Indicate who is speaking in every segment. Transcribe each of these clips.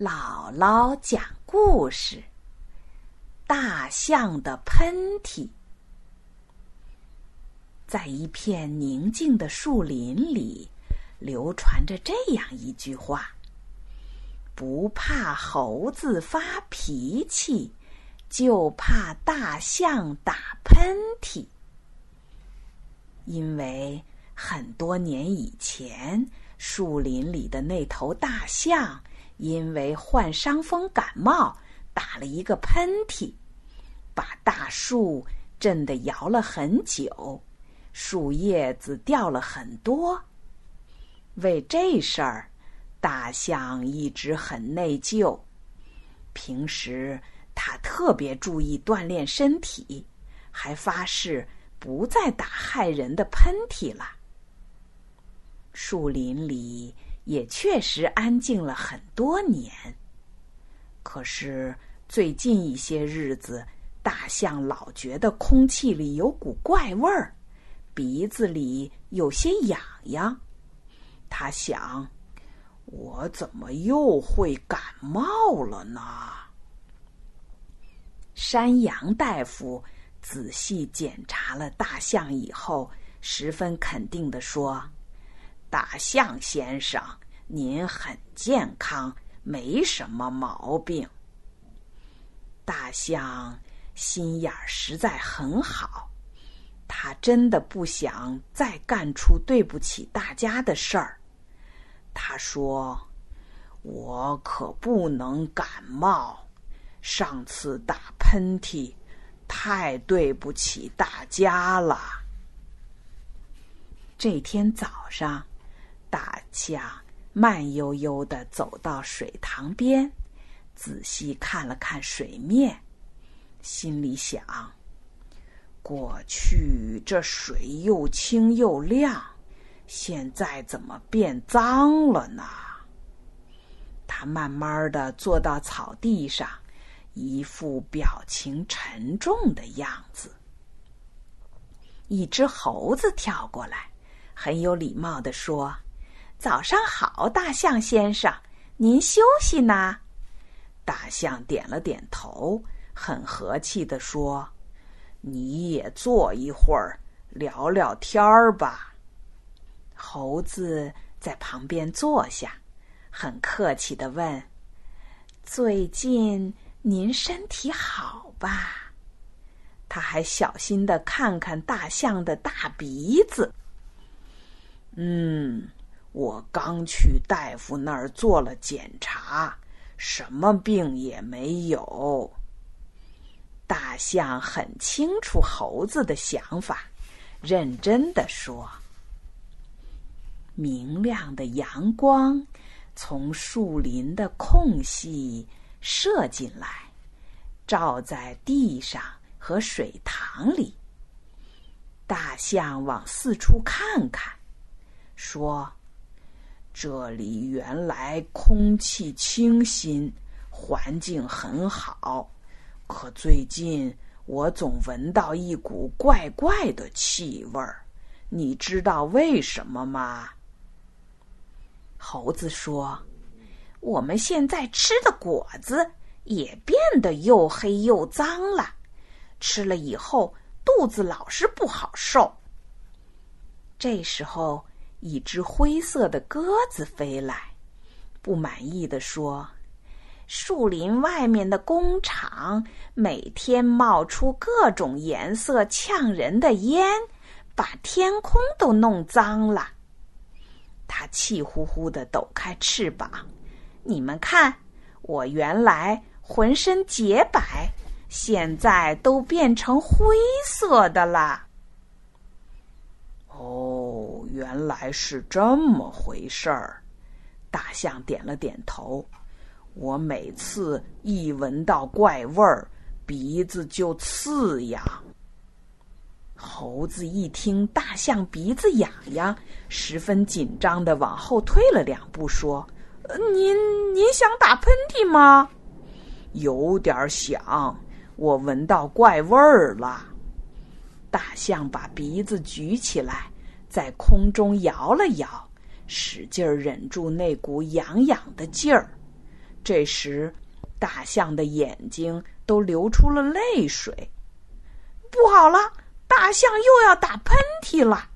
Speaker 1: 姥姥讲故事：大象的喷嚏。在一片宁静的树林里，流传着这样一句话：“不怕猴子发脾气，就怕大象打喷嚏。”因为很多年以前，树林里的那头大象。因为患伤风感冒，打了一个喷嚏，把大树震得摇了很久，树叶子掉了很多。为这事儿，大象一直很内疚。平时他特别注意锻炼身体，还发誓不再打害人的喷嚏了。树林里。也确实安静了很多年。可是最近一些日子，大象老觉得空气里有股怪味儿，鼻子里有些痒痒。他想：我怎么又会感冒了呢？山羊大夫仔细检查了大象以后，十分肯定地说。大象先生，您很健康，没什么毛病。大象心眼儿实在很好，他真的不想再干出对不起大家的事儿。他说：“我可不能感冒，上次打喷嚏，太对不起大家了。”这天早上。大象慢悠悠的走到水塘边，仔细看了看水面，心里想：过去这水又清又亮，现在怎么变脏了呢？他慢慢的坐到草地上，一副表情沉重的样子。一只猴子跳过来，很有礼貌的说。早上好，大象先生，您休息呢？大象点了点头，很和气地说：“你也坐一会儿，聊聊天儿吧。”猴子在旁边坐下，很客气地问：“最近您身体好吧？”他还小心地看看大象的大鼻子。嗯。我刚去大夫那儿做了检查，什么病也没有。大象很清楚猴子的想法，认真的说：“明亮的阳光从树林的空隙射进来，照在地上和水塘里。”大象往四处看看，说。这里原来空气清新，环境很好，可最近我总闻到一股怪怪的气味儿。你知道为什么吗？猴子说：“我们现在吃的果子也变得又黑又脏了，吃了以后肚子老是不好受。”这时候。一只灰色的鸽子飞来，不满意的说：“树林外面的工厂每天冒出各种颜色呛人的烟，把天空都弄脏了。”他气呼呼的抖开翅膀，“你们看，我原来浑身洁白，现在都变成灰色的了。”哦，原来是这么回事儿。大象点了点头。我每次一闻到怪味儿，鼻子就刺痒。猴子一听大象鼻子痒痒，十分紧张的往后退了两步，说：“您您想打喷嚏吗？”有点想。我闻到怪味儿了。大象把鼻子举起来，在空中摇了摇，使劲儿忍住那股痒痒的劲儿。这时，大象的眼睛都流出了泪水。不好了，大象又要打喷嚏了。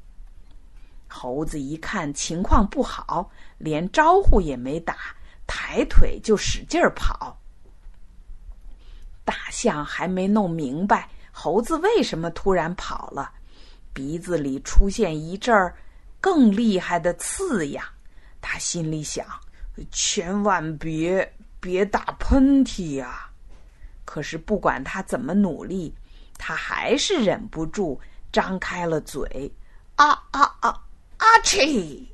Speaker 1: 猴子一看情况不好，连招呼也没打，抬腿就使劲儿跑。大象还没弄明白猴子为什么突然跑了，鼻子里出现一阵儿更厉害的刺痒。他心里想：千万别别打喷嚏呀！可是不管他怎么努力，他还是忍不住张开了嘴。啊啊啊！阿嚏！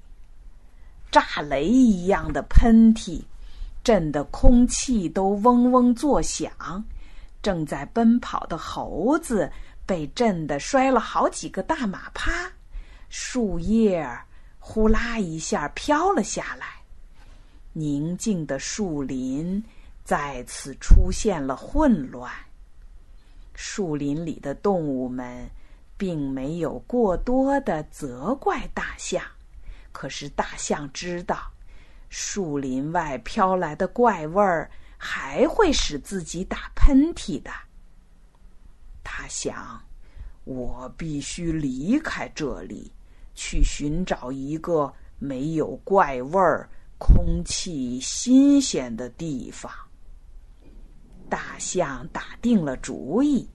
Speaker 1: 炸雷一样的喷嚏，震得空气都嗡嗡作响。正在奔跑的猴子被震得摔了好几个大马趴，树叶呼啦一下飘了下来。宁静的树林再次出现了混乱。树林里的动物们。并没有过多的责怪大象，可是大象知道，树林外飘来的怪味儿还会使自己打喷嚏的。他想，我必须离开这里，去寻找一个没有怪味儿、空气新鲜的地方。大象打定了主意。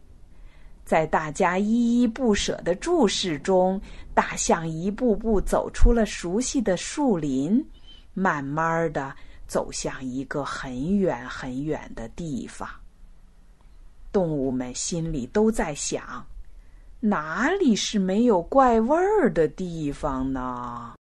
Speaker 1: 在大家依依不舍的注视中，大象一步步走出了熟悉的树林，慢慢的走向一个很远很远的地方。动物们心里都在想：哪里是没有怪味儿的地方呢？